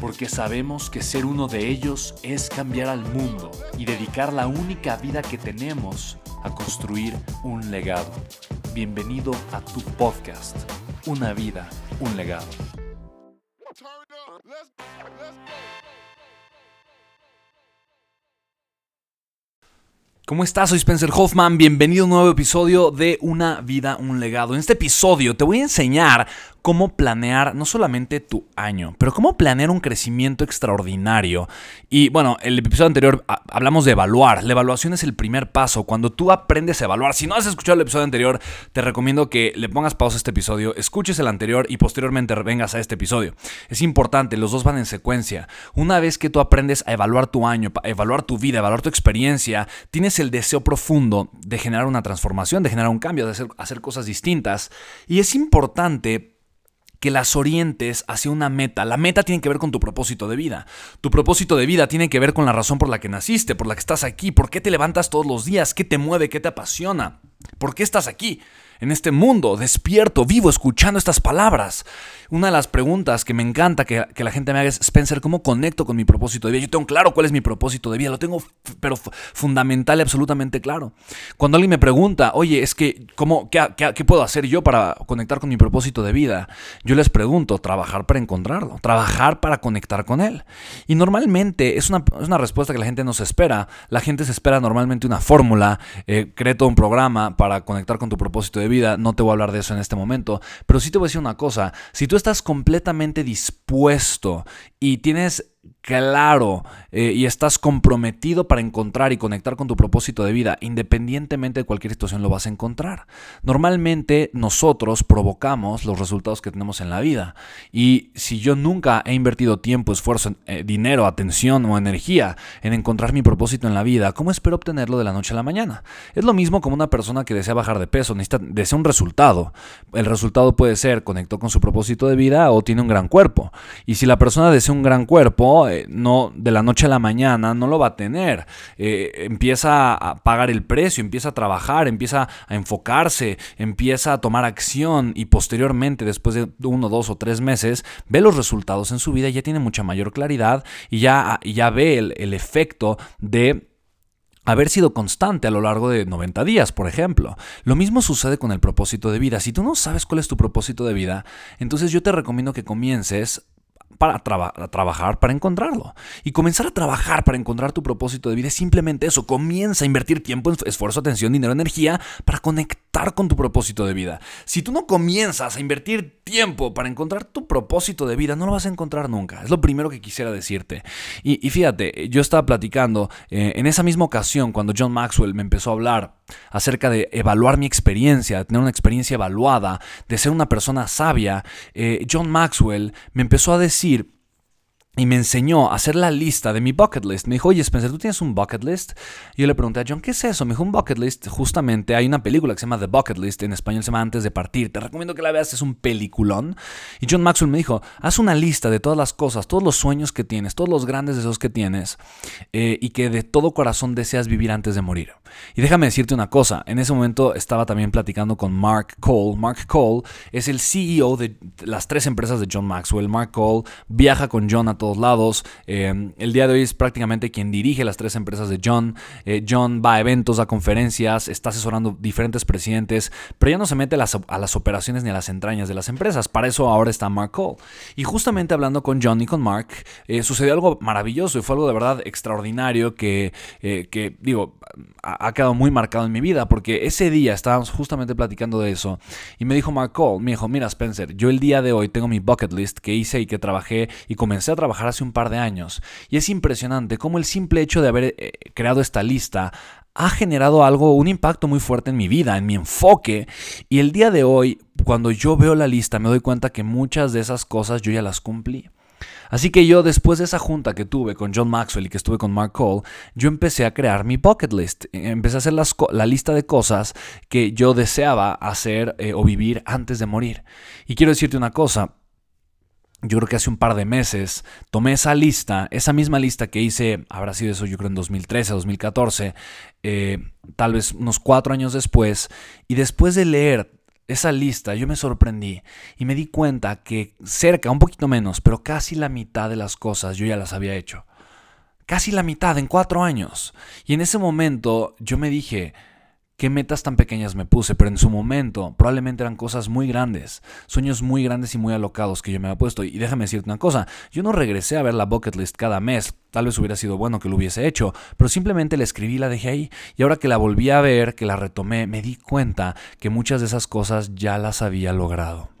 porque sabemos que ser uno de ellos es cambiar al mundo y dedicar la única vida que tenemos a construir un legado. Bienvenido a tu podcast, Una vida, un legado. ¿Cómo estás? Soy Spencer Hoffman. Bienvenido a un nuevo episodio de Una vida, un legado. En este episodio te voy a enseñar cómo planear no solamente tu año, pero cómo planear un crecimiento extraordinario. Y bueno, el episodio anterior hablamos de evaluar. La evaluación es el primer paso. Cuando tú aprendes a evaluar, si no has escuchado el episodio anterior, te recomiendo que le pongas pausa a este episodio, escuches el anterior y posteriormente vengas a este episodio. Es importante, los dos van en secuencia. Una vez que tú aprendes a evaluar tu año, a evaluar tu vida, a evaluar tu experiencia, tienes el deseo profundo de generar una transformación, de generar un cambio, de hacer, hacer cosas distintas. Y es importante que las orientes hacia una meta. La meta tiene que ver con tu propósito de vida. Tu propósito de vida tiene que ver con la razón por la que naciste, por la que estás aquí, por qué te levantas todos los días, qué te mueve, qué te apasiona, por qué estás aquí en este mundo, despierto, vivo, escuchando estas palabras. Una de las preguntas que me encanta que, la gente me haga es, Spencer, ¿cómo conecto con mi propósito de vida? Yo tengo claro cuál es mi propósito de vida, lo tengo pero fundamental y absolutamente claro. Cuando alguien me pregunta, oye, es que, ¿cómo, qué, qué, puedo hacer yo para conectar con mi propósito de vida? Yo les pregunto, trabajar para encontrarlo, trabajar para conectar con él. Y normalmente es una, es una respuesta que la gente no se espera. La gente se espera normalmente una fórmula, eh, cree todo un programa para conectar con tu propósito de vida, no te voy a hablar de eso en este momento, pero sí te voy a decir una cosa, si tú estás completamente dispuesto y tienes claro eh, y estás comprometido para encontrar y conectar con tu propósito de vida, independientemente de cualquier situación lo vas a encontrar. Normalmente nosotros provocamos los resultados que tenemos en la vida y si yo nunca he invertido tiempo, esfuerzo, eh, dinero, atención o energía en encontrar mi propósito en la vida, ¿cómo espero obtenerlo de la noche a la mañana? Es lo mismo como una persona que desea bajar de peso, necesita, desea un resultado. El resultado puede ser conectó con su propósito de vida o tiene un gran cuerpo. Y si la persona desea un gran cuerpo, eh, no de la noche a la mañana no lo va a tener. Eh, empieza a pagar el precio, empieza a trabajar, empieza a enfocarse, empieza a tomar acción y posteriormente, después de uno, dos o tres meses, ve los resultados en su vida y ya tiene mucha mayor claridad y ya, ya ve el, el efecto de haber sido constante a lo largo de 90 días, por ejemplo. Lo mismo sucede con el propósito de vida. Si tú no sabes cuál es tu propósito de vida, entonces yo te recomiendo que comiences para trabajar para encontrarlo. Y comenzar a trabajar para encontrar tu propósito de vida es simplemente eso. Comienza a invertir tiempo, esfuerzo, atención, dinero, energía para conectar con tu propósito de vida. Si tú no comienzas a invertir tiempo para encontrar tu propósito de vida, no lo vas a encontrar nunca. Es lo primero que quisiera decirte. Y, fíjate, yo estaba platicando eh, en esa misma ocasión cuando John Maxwell me empezó a hablar acerca de evaluar mi experiencia, de tener una experiencia evaluada, de ser una persona sabia. Eh, John Maxwell me empezó a decir التفسير y me enseñó a hacer la lista de mi bucket list. Me dijo, oye Spencer, ¿tú tienes un bucket list? Y yo le pregunté a John, ¿qué es eso? Me dijo, un bucket list, justamente hay una película que se llama The Bucket List, en español se llama Antes de Partir. Te recomiendo que la veas, es un peliculón. Y John Maxwell me dijo, haz una lista de todas las cosas, todos los sueños que tienes, todos los grandes deseos que tienes eh, y que de todo corazón deseas vivir antes de morir. Y déjame decirte una cosa, en ese momento estaba también platicando con Mark Cole. Mark Cole es el CEO de las tres empresas de John Maxwell. Mark Cole viaja con John a lados. Eh, el día de hoy es prácticamente quien dirige las tres empresas de John. Eh, John va a eventos, a conferencias, está asesorando diferentes presidentes, pero ya no se mete a las, operaciones ni a las entrañas de las empresas. Para eso ahora está Mark Cole. Y justamente hablando con John y con Mark, sucedió algo maravilloso y fue algo de verdad extraordinario que, que digo, ha, ha quedado muy marcado en mi vida porque ese día estábamos justamente platicando de eso y me dijo Mark Cole, me dijo, mira Spencer, yo el día de hoy tengo mi bucket list que hice y que trabajé y comencé a trabajar hace un par de años. Y es impresionante cómo el simple hecho de haber eh, creado esta lista ha generado algo, un impacto muy fuerte en mi vida, en mi enfoque. Y el día de hoy, cuando yo veo la lista, me doy cuenta que muchas de esas cosas yo ya las cumplí. Así que yo después de esa junta que tuve con John Maxwell y que estuve con Mark Cole, yo empecé a crear mi bucket list. Empecé a hacer la lista de cosas que yo deseaba hacer eh, o vivir antes de morir. Y quiero decirte una cosa, yo creo que hace un par de meses tomé esa lista, esa misma lista que hice, habrá sido eso yo creo en 2013, 2014, eh, tal vez unos cuatro años después, y después de leer esa lista yo me sorprendí y me di cuenta que cerca, un poquito menos, pero casi la mitad de las cosas yo ya las había hecho. Casi la mitad en cuatro años. Y en ese momento yo me dije, qué metas tan pequeñas me puse, pero en su momento probablemente eran cosas muy grandes, sueños muy grandes y muy alocados que yo me había puesto. Y déjame decirte una cosa, yo no regresé a ver la bucket list cada mes, tal vez hubiera sido bueno que lo hubiese hecho, pero simplemente la escribí y la dejé ahí. Y ahora que la volví a ver, que la retomé, me di cuenta que muchas de esas cosas ya las había logrado.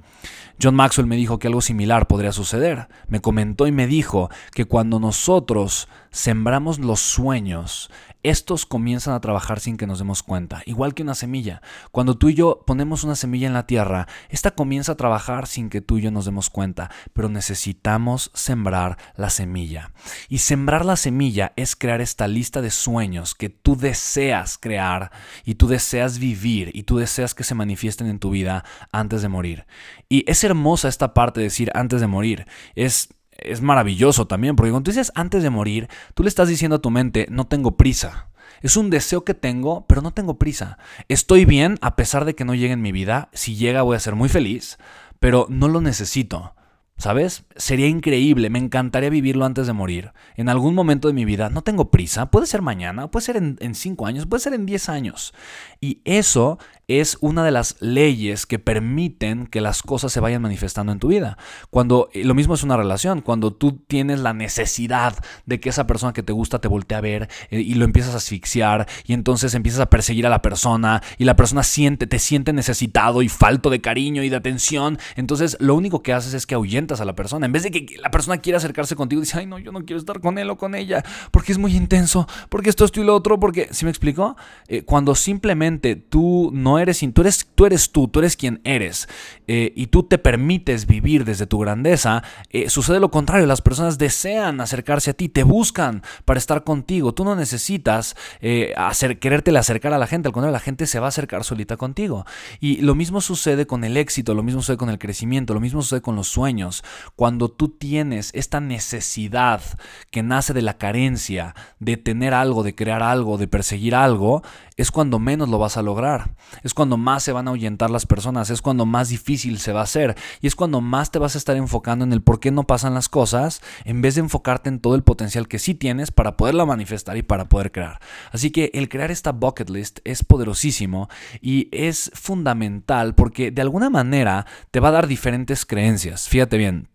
John Maxwell me dijo que algo similar podría suceder. Me comentó y me dijo que cuando nosotros sembramos los sueños, estos comienzan a trabajar sin que nos demos cuenta, igual que una semilla. Cuando tú y yo ponemos una semilla en la tierra, esta comienza a trabajar sin que tú y yo nos demos cuenta, pero necesitamos sembrar la semilla. Y sembrar la semilla es crear esta lista de sueños que tú deseas crear y tú deseas vivir y tú deseas que se manifiesten en tu vida antes de morir. Y es hermosa esta parte de decir antes de morir. Es es maravilloso también, porque cuando tú dices antes de morir, tú le estás diciendo a tu mente, no tengo prisa. Es un deseo que tengo, pero no tengo prisa. Estoy bien a pesar de que no llegue en mi vida. Si llega voy a ser muy feliz, pero no lo necesito. ¿Sabes? Sería increíble, me encantaría vivirlo antes de morir. En algún momento de mi vida, no tengo prisa, puede ser mañana, puede ser en, cinco años, puede ser en diez años. Y eso es una de las leyes que permiten que las cosas se vayan manifestando en tu vida. Cuando lo mismo es una relación, cuando tú tienes la necesidad de que esa persona que te gusta te voltee a ver eh, y lo empiezas a asfixiar y entonces empiezas a perseguir a la persona y la persona siente, te siente necesitado y falto de cariño y de atención, entonces lo único que haces es que ahuyentas a la persona. En vez de que la persona quiera acercarse contigo, dice, ay no, yo no quiero estar con él o con ella, porque es muy intenso, porque esto, esto y lo otro, porque, ¿sí me explico? Eh, cuando simplemente tú no eres, tú eres tú, eres tú, tú eres quien eres, eh, y tú te permites vivir desde tu grandeza, eh, sucede lo contrario, las personas desean acercarse a ti, te buscan para estar contigo, tú no necesitas eh, hacer, querértele acercar a la gente, al contrario, la gente se va a acercar solita contigo. Y lo mismo sucede con el éxito, lo mismo sucede con el crecimiento, lo mismo sucede con los sueños. Cuando tú tienes esta necesidad que nace de la carencia, de tener algo, de crear algo, de perseguir algo, es cuando menos lo vas a lograr es cuando más se van a ahuyentar las personas, es cuando más difícil se va a hacer y es cuando más te vas a estar enfocando en el por qué no pasan las cosas en vez de enfocarte en todo el potencial que sí tienes para poderla manifestar y para poder crear. Así que el crear esta bucket list es poderosísimo y es fundamental porque de alguna manera te va a dar diferentes creencias. Fíjate bien,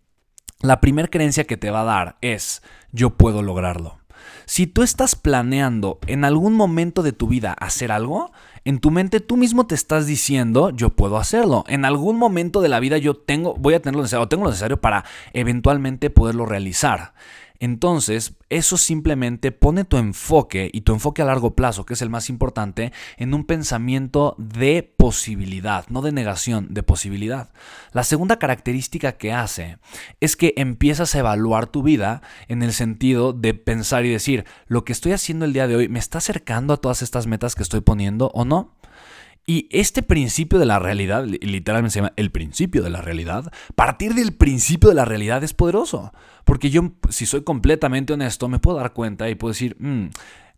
la primera creencia que te va a dar es yo puedo lograrlo. Si tú estás planeando en algún momento de tu vida hacer algo, en tu mente tú mismo te estás diciendo, yo puedo hacerlo. En algún momento de la vida yo tengo, voy a tener lo necesario, tengo lo necesario para eventualmente poderlo realizar. Entonces, eso simplemente pone tu enfoque y tu enfoque a largo plazo, que es el más importante, en un pensamiento de posibilidad, no de negación, de posibilidad. La segunda característica que hace es que empiezas a evaluar tu vida en el sentido de pensar y decir, lo que estoy haciendo el día de hoy me está acercando a todas estas metas que estoy poniendo o no. Y este principio de la realidad, literalmente se llama el principio de la realidad, partir del principio de la realidad es poderoso. Porque yo, si soy completamente honesto, me puedo dar cuenta y puedo decir, mm,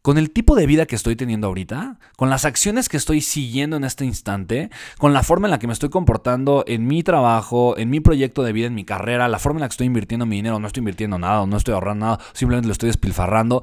con el tipo de vida que estoy teniendo ahorita, con las acciones que estoy siguiendo en este instante, con la forma en la que me estoy comportando en mi trabajo, en mi proyecto de vida, en mi carrera, la forma en la que estoy invirtiendo mi dinero, no estoy invirtiendo nada, no estoy ahorrando nada, simplemente lo estoy despilfarrando,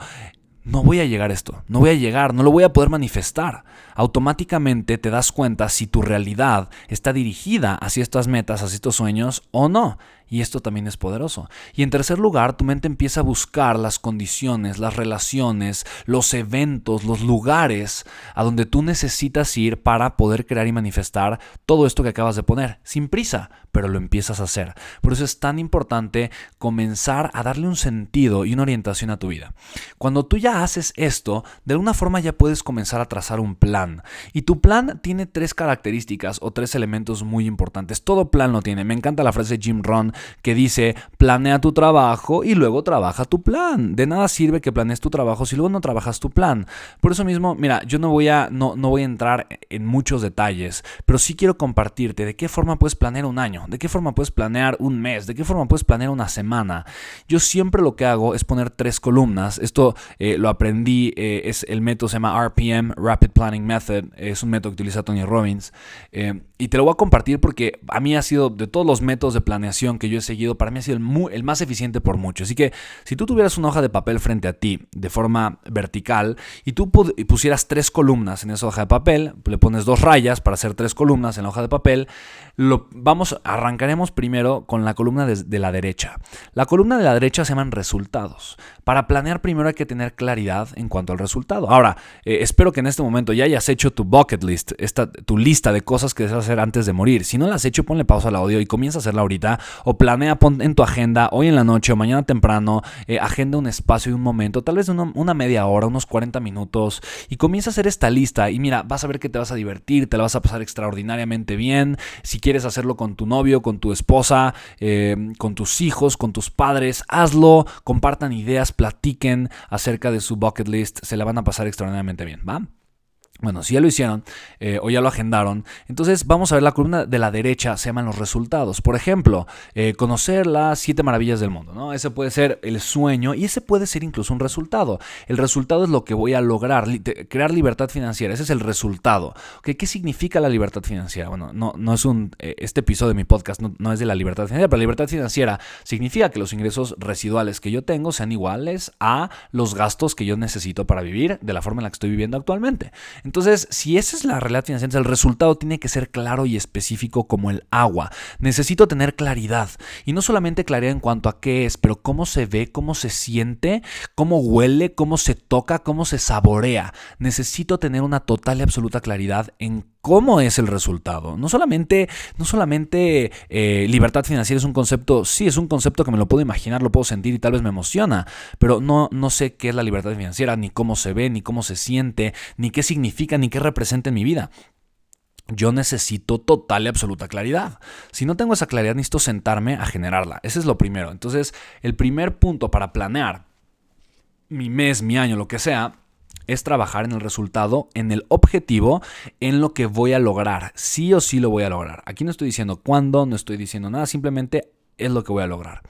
no voy a llegar a esto, no voy a llegar, no lo voy a poder manifestar. Automáticamente te das cuenta si tu realidad está dirigida hacia estas metas, hacia estos sueños o no. Y esto también es poderoso. Y en tercer lugar, tu mente empieza a buscar las condiciones, las relaciones, los eventos, los lugares a donde tú necesitas ir para poder crear y manifestar todo esto que acabas de poner, sin prisa, pero lo empiezas a hacer. Por eso es tan importante comenzar a darle un sentido y una orientación a tu vida. Cuando tú ya haces esto, de alguna forma ya puedes comenzar a trazar un plan. Y tu plan tiene tres características o tres elementos muy importantes. Todo plan lo tiene. Me encanta la frase de Jim Ron que dice, planea tu trabajo y luego trabaja tu plan. De nada sirve que planees tu trabajo si luego no trabajas tu plan. Por eso mismo, mira, yo no voy a, no, no voy a entrar en muchos detalles, pero sí quiero compartirte de qué forma puedes planear un año, de qué forma puedes planear un mes, de qué forma puedes planear una semana. Yo siempre lo que hago es poner tres columnas. Esto eh, lo aprendí, eh, es el método se llama RPM, Rapid Planning Method, es un método que utiliza Tony Robbins. Eh, y te lo voy a compartir porque a mí ha sido de todos los métodos de planeación que yo he seguido, para mí ha sido el, más eficiente por mucho. Así que si tú tuvieras una hoja de papel frente a ti de forma vertical y tú pusieras tres columnas en esa hoja de papel, le pones dos rayas para hacer tres columnas en la hoja de papel, lo, vamos, arrancaremos primero con la columna de, la derecha. La columna de la derecha se llaman resultados. Para planear primero hay que tener claridad en cuanto al resultado. Ahora, eh, espero que en este momento ya hayas hecho tu bucket list, esta, tu lista de cosas que deseas antes de morir. Si no la has hecho, ponle pausa al audio y comienza a hacerla ahorita. O planea pon en tu agenda hoy en la noche o mañana temprano. Eh, agenda un espacio y un momento, tal vez una, una media hora, unos 40 minutos. Y comienza a hacer esta lista. Y mira, vas a ver que te vas a divertir, te la vas a pasar extraordinariamente bien. Si quieres hacerlo con tu novio, con tu esposa, eh, con tus hijos, con tus padres, hazlo. Compartan ideas, platiquen acerca de su bucket list. Se la van a pasar extraordinariamente bien, ¿va? Bueno, si ya lo hicieron eh, o ya lo agendaron, entonces vamos a ver la columna de la derecha, se llaman los resultados. Por ejemplo, eh, conocer las siete maravillas del mundo, ¿no? Ese puede ser el sueño y ese puede ser incluso un resultado. El resultado es lo que voy a lograr, crear libertad financiera, ese es el resultado. ¿Qué significa la libertad financiera? Bueno, no, no es un, eh, este episodio de mi podcast no, no es de la libertad financiera, pero la libertad financiera significa que los ingresos residuales que yo tengo sean iguales a los gastos que yo necesito para vivir de la forma en la que estoy viviendo actualmente. Si esa es la realidad financiera, el resultado tiene que ser claro y específico como el agua. Necesito tener claridad. Y no solamente claridad en cuanto a qué es, pero cómo se ve, cómo se siente, cómo huele, cómo se toca, cómo se saborea. Necesito tener una total y absoluta claridad en cómo es el resultado. No solamente, no solamente eh, libertad financiera es un concepto, sí, es un concepto que me lo puedo imaginar, lo puedo sentir y tal vez me emociona, pero no, no sé qué es la libertad financiera, ni cómo se ve, ni cómo se siente, ni qué significa, ni qué representa en mi vida. Yo necesito total y absoluta claridad. Si no tengo esa claridad, necesito sentarme a generarla. Ese es lo primero. Entonces, el primer punto para planear mi mes, mi año, lo que sea, es trabajar en el resultado, en el objetivo, en lo que voy a lograr. Sí o sí lo voy a lograr. Aquí no estoy diciendo cuándo, no estoy diciendo nada, simplemente es lo que voy a lograr.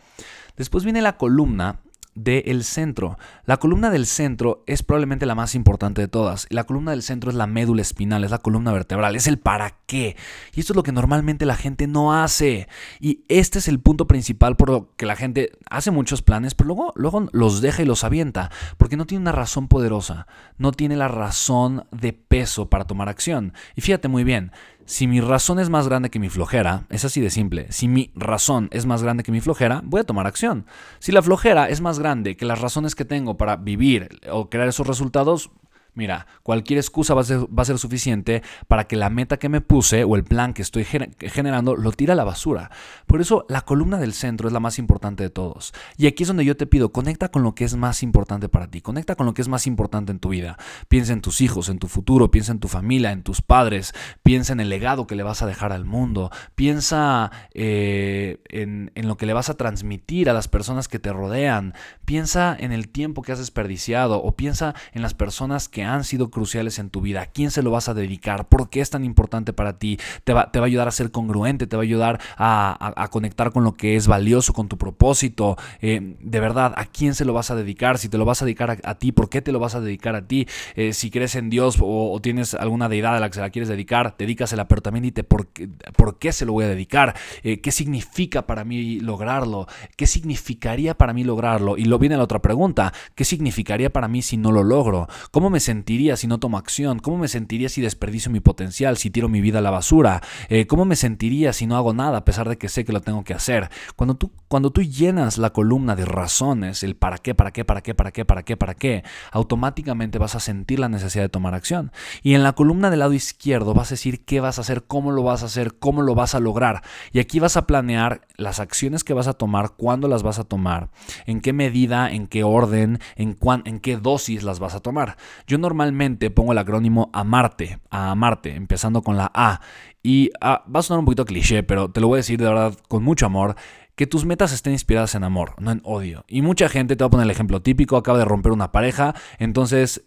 Después viene la columna del centro. La columna del centro es probablemente la más importante de todas. La columna del centro es la médula espinal, es la columna vertebral, es el para qué. Y esto es lo que normalmente la gente no hace. Y este es el punto principal por lo que la gente hace muchos planes, pero luego, luego los deja y los avienta, porque no tiene una razón poderosa, no tiene la razón de peso para tomar acción. Y fíjate muy bien, si mi razón es más grande que mi flojera, es así de simple. Si mi razón es más grande que mi flojera, voy a tomar acción. Si la flojera es más grande que las razones que tengo para vivir o crear esos resultados, Mira, cualquier excusa va a, ser, suficiente para que la meta que me puse o el plan que estoy generando lo tire a la basura. Por eso la columna del centro es la más importante de todos. Y aquí es donde yo te pido, conecta con lo que es más importante para ti, conecta con lo que es más importante en tu vida. Piensa en tus hijos, en tu futuro, piensa en tu familia, en tus padres, piensa en el legado que le vas a dejar al mundo, piensa eh, en, en lo que le vas a transmitir a las personas que te rodean, piensa en el tiempo que has desperdiciado o piensa en las personas que han sido cruciales en tu vida, a quién se lo vas a dedicar, por qué es tan importante para ti, te va, te va a ayudar a ser congruente, te va a ayudar a, conectar con lo que es valioso, con tu propósito, eh, de verdad, a quién se lo vas a dedicar, si te lo vas a dedicar a, ti, por qué te lo vas a dedicar a ti, eh, si crees en Dios o, tienes alguna deidad a la que se la quieres dedicar, dedícasela, pero también dite por qué, por qué se lo voy a dedicar, eh, qué significa para mí lograrlo, qué significaría para mí lograrlo, y lo viene la otra pregunta, ¿qué significaría para mí si no lo logro? ¿Cómo me sentiría si no tomo acción? ¿Cómo me sentiría si desperdicio mi potencial, si tiro mi vida a la basura? ¿Cómo me sentiría si no hago nada a pesar de que sé que lo tengo que hacer? Cuando tú, cuando tú llenas la columna de razones, el para qué, para qué, para qué, para qué, para qué, para qué, automáticamente vas a sentir la necesidad de tomar acción. Y en la columna del lado izquierdo vas a decir qué vas a hacer, cómo lo vas a hacer, cómo lo vas a lograr. Y aquí vas a planear las acciones que vas a tomar, cuándo las vas a tomar, en qué medida, en qué orden, en, en qué dosis las vas a tomar. Yo normalmente pongo el acrónimo AMARTE, a amarte, empezando con la A. Y ah, va a sonar un poquito cliché, pero te lo voy a decir de verdad con mucho amor que tus metas estén inspiradas en amor, no en odio. Y mucha gente, te va a poner el ejemplo típico, acaba de romper una pareja, entonces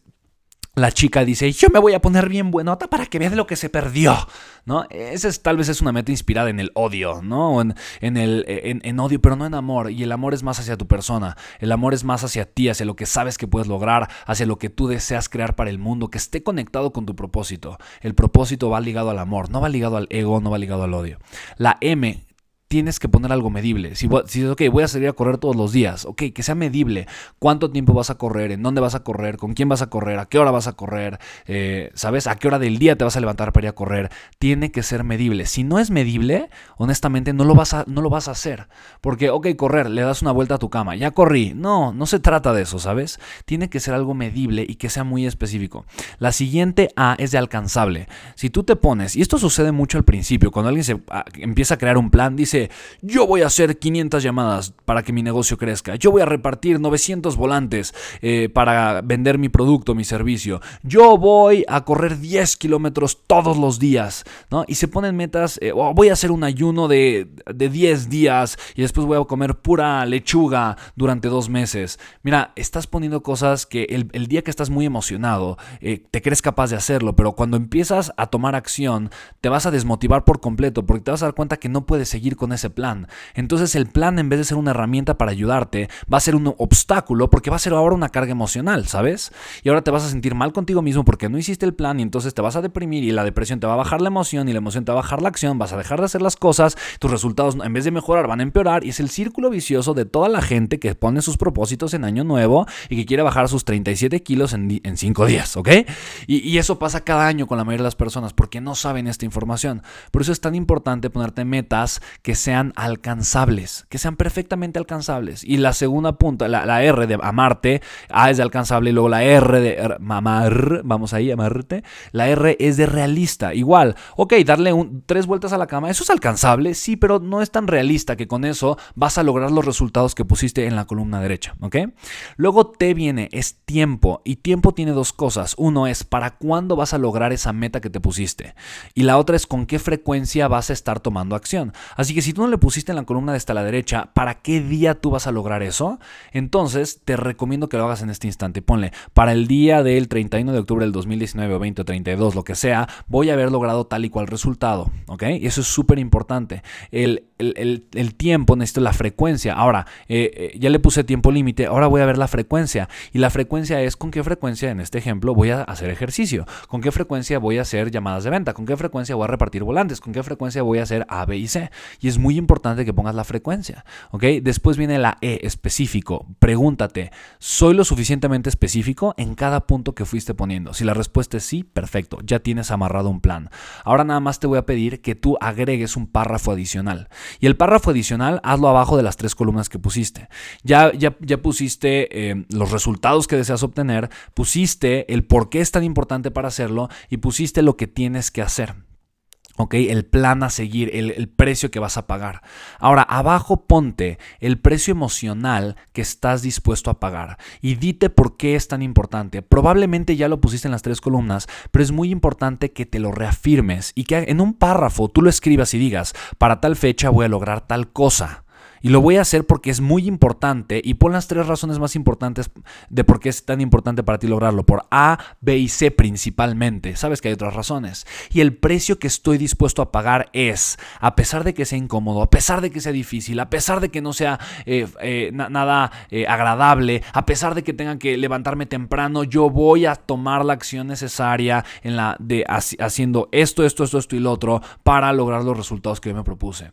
la chica dice, yo me voy a poner bien buenota para que veas lo que se perdió, ¿no? Esa es, tal vez es una meta inspirada en el odio, ¿no? En, en el, en, odio, pero no en amor. Y el amor es más hacia tu persona. El amor es más hacia ti, hacia lo que sabes que puedes lograr, hacia lo que tú deseas crear para el mundo, que esté conectado con tu propósito. El propósito va ligado al amor, no va ligado al ego, no va ligado al odio. La M tienes que poner algo medible. Si, si ok, voy a salir a correr todos los días, ok, que sea medible. ¿Cuánto tiempo vas a correr? ¿En dónde vas a correr? ¿Con quién vas a correr? ¿A qué hora vas a correr? Eh, ¿Sabes? ¿A qué hora del día te vas a levantar para ir a correr? Tiene que ser medible. Si no es medible, honestamente no lo vas a, no lo vas a hacer. Porque, ok, correr, le das una vuelta a tu cama, ya corrí. No, no se trata de eso, ¿sabes? Tiene que ser algo medible y que sea muy específico. La siguiente A es de alcanzable. Si tú te pones, y esto sucede mucho al principio, cuando alguien se, ah, empieza a crear un plan, dice, yo voy a hacer 500 llamadas para que mi negocio crezca, yo voy a repartir 900 volantes eh, para vender mi producto, mi servicio, yo voy a correr 10 kilómetros todos los días, ¿no? Y se ponen metas, eh, voy a hacer un ayuno de, de 10 días y después voy a comer pura lechuga durante dos meses. Mira, estás poniendo cosas que el, día que estás muy emocionado, eh, te crees capaz de hacerlo, pero cuando empiezas a tomar acción, te vas a desmotivar por completo porque te vas a dar cuenta que no puedes seguir con ese plan. Entonces el plan en vez de ser una herramienta para ayudarte, va a ser un obstáculo porque va a ser ahora una carga emocional, ¿sabes? Y ahora te vas a sentir mal contigo mismo porque no hiciste el plan y entonces te vas a deprimir y la depresión te va a bajar la emoción y la emoción te va a bajar la acción, vas a dejar de hacer las cosas, tus resultados en vez de mejorar van a empeorar y es el círculo vicioso de toda la gente que pone sus propósitos en año nuevo y que quiere bajar sus 37 kilos en 5 días, ¿ok? Y, y eso pasa cada año con la mayoría de las personas porque no saben esta información. Por eso es tan importante ponerte metas que sean alcanzables, que sean perfectamente alcanzables. Y la segunda punta, la, R de amarte, A es de alcanzable y luego la R de amar, vamos ahí, amarte, la R es de realista. Igual, ok, darle tres vueltas a la cama, eso es alcanzable, sí, pero no es tan realista que con eso vas a lograr los resultados que pusiste en la columna derecha, ¿ok? Luego T viene, es tiempo, y tiempo tiene dos cosas. Uno es para cuándo vas a lograr esa meta que te pusiste, y la otra es con qué frecuencia vas a estar tomando acción. Así que si tú no le pusiste en la columna de esta a la derecha, ¿para qué día tú vas a lograr eso? Entonces te recomiendo que lo hagas en este instante. Ponle, para el día del 31 de octubre del 2019 o 20 o 32, lo que sea, voy a haber logrado tal y cual resultado. ¿Ok? Y eso es súper importante. El, el, tiempo, necesito la frecuencia. Ahora, eh, eh, ya le puse tiempo límite, ahora voy a ver la frecuencia. Y la frecuencia es con qué frecuencia, en este ejemplo, voy a hacer ejercicio, con qué frecuencia voy a hacer llamadas de venta, con qué frecuencia voy a repartir volantes, con qué frecuencia voy a hacer A, B y C. Y es muy importante que pongas la frecuencia. ¿ok? Después viene la E, específico. Pregúntate, ¿soy lo suficientemente específico en cada punto que fuiste poniendo? Si la respuesta es sí, perfecto, ya tienes amarrado un plan. Ahora nada más te voy a pedir que tú agregues un párrafo adicional. Y el párrafo adicional, hazlo abajo de las tres columnas que pusiste. Ya, ya, ya pusiste eh, los resultados que deseas obtener, pusiste el por qué es tan importante para hacerlo y pusiste lo que tienes que hacer. ¿Ok? El plan a seguir, el, precio que vas a pagar. Ahora, abajo ponte el precio emocional que estás dispuesto a pagar y dite por qué es tan importante. Probablemente ya lo pusiste en las tres columnas, pero es muy importante que te lo reafirmes y que en un párrafo tú lo escribas y digas, para tal fecha voy a lograr tal cosa Y lo voy a hacer porque es muy importante y pon las tres razones más importantes de por qué es tan importante para ti lograrlo. Por A, B y C principalmente. Sabes que hay otras razones. Y el precio que estoy dispuesto a pagar es, a pesar de que sea incómodo, a pesar de que sea difícil, a pesar de que no sea eh, eh, nada eh, agradable, a pesar de que tenga que levantarme temprano, yo voy a tomar la acción necesaria en la de haciendo esto, esto, esto, esto y lo otro para lograr los resultados que yo me propuse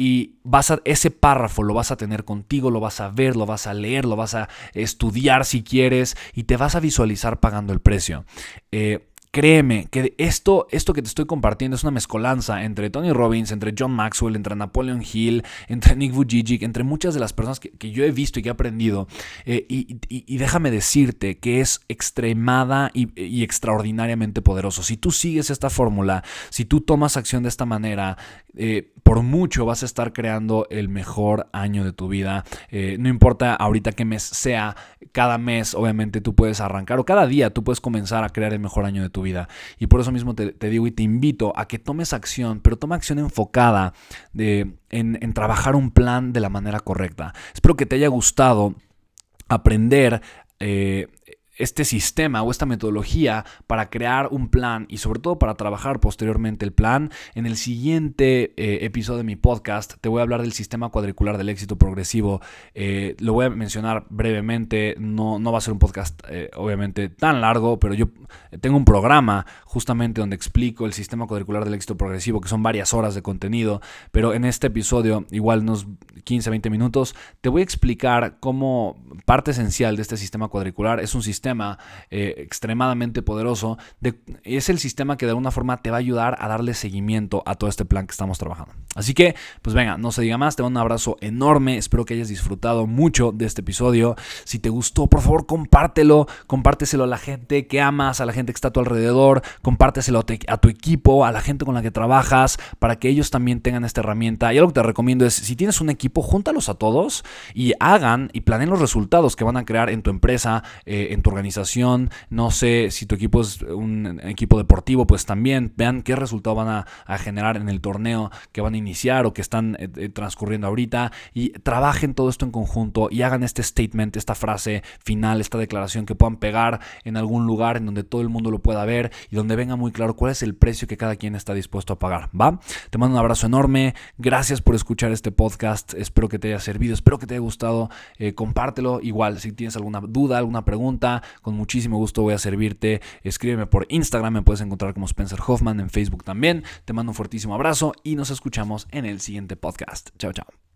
y vas a ese párrafo lo vas a tener contigo, lo vas a ver, lo vas a leer, lo vas a estudiar si quieres y te vas a visualizar pagando el precio. Eh, Créeme que esto, esto que te estoy compartiendo es una mezcolanza entre Tony Robbins, entre John Maxwell, entre Napoleon Hill, entre Nick Vujicic, entre muchas de las personas que, yo he visto y que he aprendido. Eh, y, déjame decirte que es extremada y, extraordinariamente poderoso. Si tú sigues esta fórmula, si tú tomas acción de esta manera, eh, por mucho vas a estar creando el mejor año de tu vida. Eh, no importa ahorita qué mes sea, cada mes obviamente tú puedes arrancar o cada día tú puedes comenzar a crear el mejor año de tu vida. Y por eso mismo te, digo y te invito a que tomes acción, pero toma acción enfocada de, en, trabajar un plan de la manera correcta. Espero que te haya gustado aprender eh, este sistema o esta metodología para crear un plan y sobre todo para trabajar posteriormente el plan. En el siguiente eh, episodio de mi podcast te voy a hablar del sistema cuadricular del éxito progresivo. Eh, lo voy a mencionar brevemente, no, no va a ser un podcast eh, obviamente tan largo, pero yo tengo un programa justamente donde explico el sistema cuadricular del éxito progresivo, que son varias horas de contenido, pero en este episodio, igual unos 15, 20 minutos, te voy a explicar cómo parte esencial de este sistema cuadricular es un sistema eh, extremadamente poderoso. es el sistema que de alguna forma te va a ayudar a darle seguimiento a todo este plan que estamos trabajando. Así que, pues venga, no se diga más, te mando un abrazo enorme, espero que hayas disfrutado mucho de este episodio. Si te gustó, por favor, compártelo, compárteselo a la gente que amas, a la gente que está a tu alrededor, compárteselo a tu equipo, a la gente con la que trabajas, para que ellos también tengan esta herramienta. Y algo que te recomiendo es, si tienes un equipo, júntalos a todos y hagan y planeen los resultados que van a crear en tu empresa, eh, en tu organización organización, no sé si tu equipo es un equipo deportivo, pues también vean qué resultado van a, generar en el torneo que van a iniciar o que están eh, eh, transcurriendo ahorita y trabajen todo esto en conjunto y hagan este statement, esta frase final, esta declaración que puedan pegar en algún lugar en donde todo el mundo lo pueda ver y donde venga muy claro cuál es el precio que cada quien está dispuesto a pagar, ¿va? Te mando un abrazo enorme, gracias por escuchar este podcast, espero que te haya servido, espero que te haya gustado, eh, compártelo igual si tienes alguna duda, alguna pregunta, con muchísimo gusto voy a servirte. Escríbeme por Instagram, me puedes encontrar como Spencer Hoffman, en Facebook también. Te mando un fuertísimo abrazo y nos escuchamos en el siguiente podcast. Chao, chao.